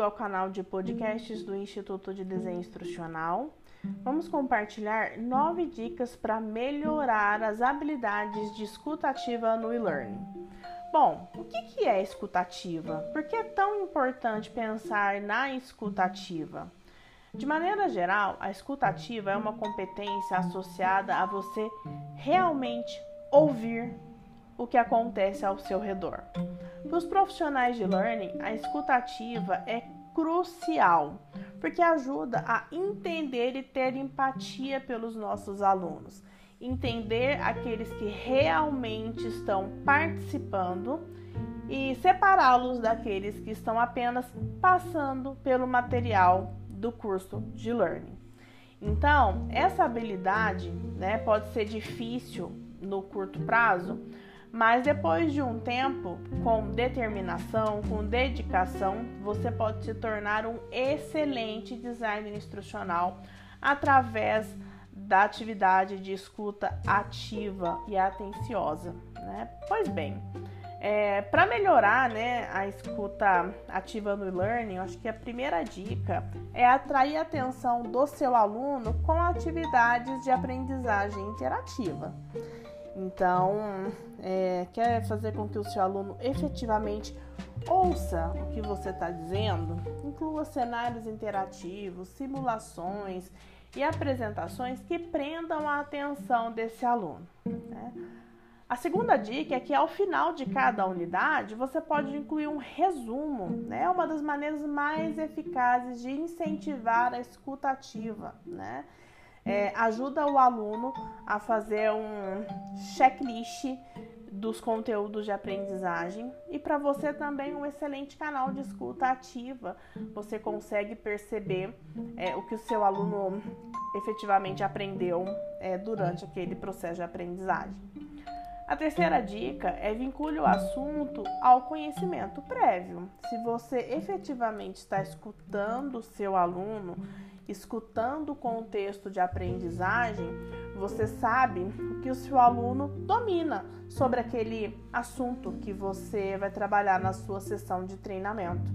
Bem-vindo ao canal de podcasts do Instituto de Desenho Instrucional. Vamos compartilhar nove dicas para melhorar as habilidades de escutativa no e-learning. Bom, o que é escutativa? Por que é tão importante pensar na escutativa? De maneira geral, a escutativa é uma competência associada a você realmente ouvir o que acontece ao seu redor. Para os profissionais de learning, a escutativa é crucial, porque ajuda a entender e ter empatia pelos nossos alunos, entender aqueles que realmente estão participando e separá-los daqueles que estão apenas passando pelo material do curso de learning. Então, essa habilidade né, pode ser difícil no curto prazo, mas depois de um tempo, com determinação, com dedicação, você pode se tornar um excelente designer instrucional através da atividade de escuta ativa e atenciosa. Né? Pois bem, é, para melhorar né, a escuta ativa no e-learning, acho que a primeira dica é atrair a atenção do seu aluno com atividades de aprendizagem interativa. Então, é, quer fazer com que o seu aluno efetivamente ouça o que você está dizendo? Inclua cenários interativos, simulações e apresentações que prendam a atenção desse aluno. Né? A segunda dica é que ao final de cada unidade você pode incluir um resumo, né? É uma das maneiras mais eficazes de incentivar a escutativa, né? É, ajuda o aluno a fazer um checklist dos conteúdos de aprendizagem e para você também um excelente canal de escuta ativa. Você consegue perceber é, o que o seu aluno efetivamente aprendeu é, durante aquele processo de aprendizagem. A terceira dica é vincule o assunto ao conhecimento prévio. Se você efetivamente está escutando o seu aluno escutando o contexto de aprendizagem, você sabe o que o seu aluno domina sobre aquele assunto que você vai trabalhar na sua sessão de treinamento.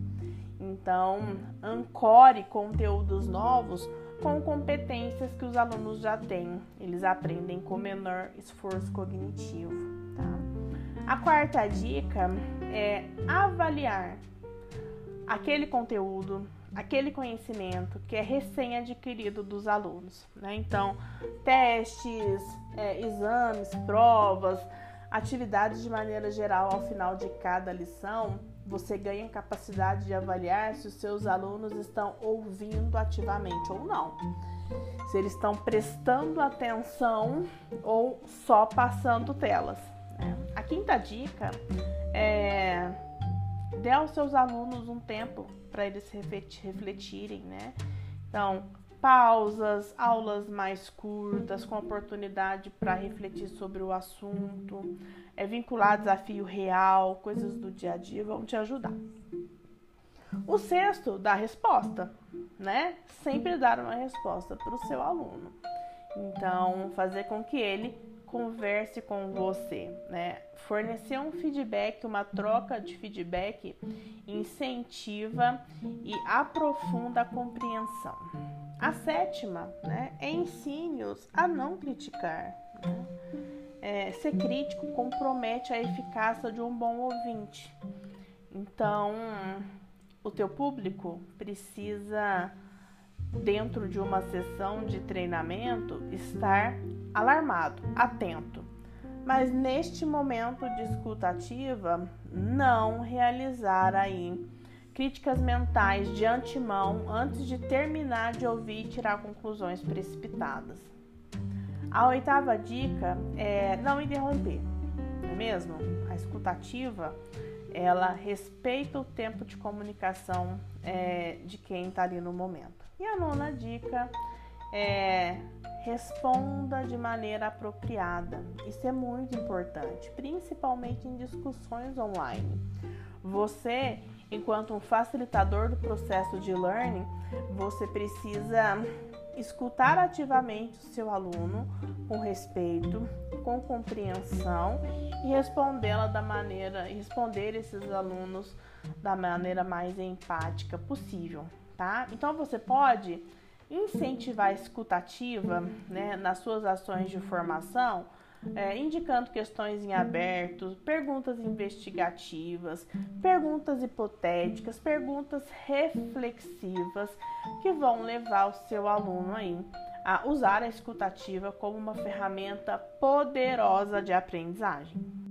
Então, ancore conteúdos novos com competências que os alunos já têm. Eles aprendem com menor esforço cognitivo. Tá? A quarta dica é avaliar aquele conteúdo, aquele conhecimento que é recém-adquirido dos alunos. Né? Então, testes, é, exames, provas, atividades de maneira geral ao final de cada lição, você ganha capacidade de avaliar se os seus alunos estão ouvindo ativamente ou não. Se eles estão prestando atenção ou só passando telas. Né? A quinta dica é dê aos seus alunos um tempo para eles refletirem, né? Então, pausas, aulas mais curtas, com oportunidade para refletir sobre o assunto, é vincular desafio real, coisas do dia a dia vão te ajudar. O sexto, dá resposta, né? Sempre dar uma resposta para o seu aluno. Então, fazer com que ele converse com você, né? Fornecer um feedback, uma troca de feedback incentiva e aprofunda a compreensão. A sétima, né, é ensine-os a não criticar. Né? É, ser crítico compromete a eficácia de um bom ouvinte. Então, o teu público precisa dentro de uma sessão de treinamento, estar alarmado, atento. Mas neste momento de escuta ativa, não realizar aí críticas mentais de antemão antes de terminar de ouvir e tirar conclusões precipitadas. A oitava dica é não interromper, não é mesmo? A escutativa ela respeita o tempo de comunicação é, de quem está ali no momento. E a nona dica é responda de maneira apropriada. Isso é muito importante, principalmente em discussões online. Você, enquanto um facilitador do processo de learning, você precisa escutar ativamente o seu aluno com respeito, com compreensão e respondê-la da maneira, responder esses alunos da maneira mais empática possível, tá? Então você pode incentivar a escutativa né, nas suas ações de formação é, indicando questões em aberto, perguntas investigativas, perguntas hipotéticas, perguntas reflexivas que vão levar o seu aluno aí a usar a escutativa como uma ferramenta poderosa de aprendizagem.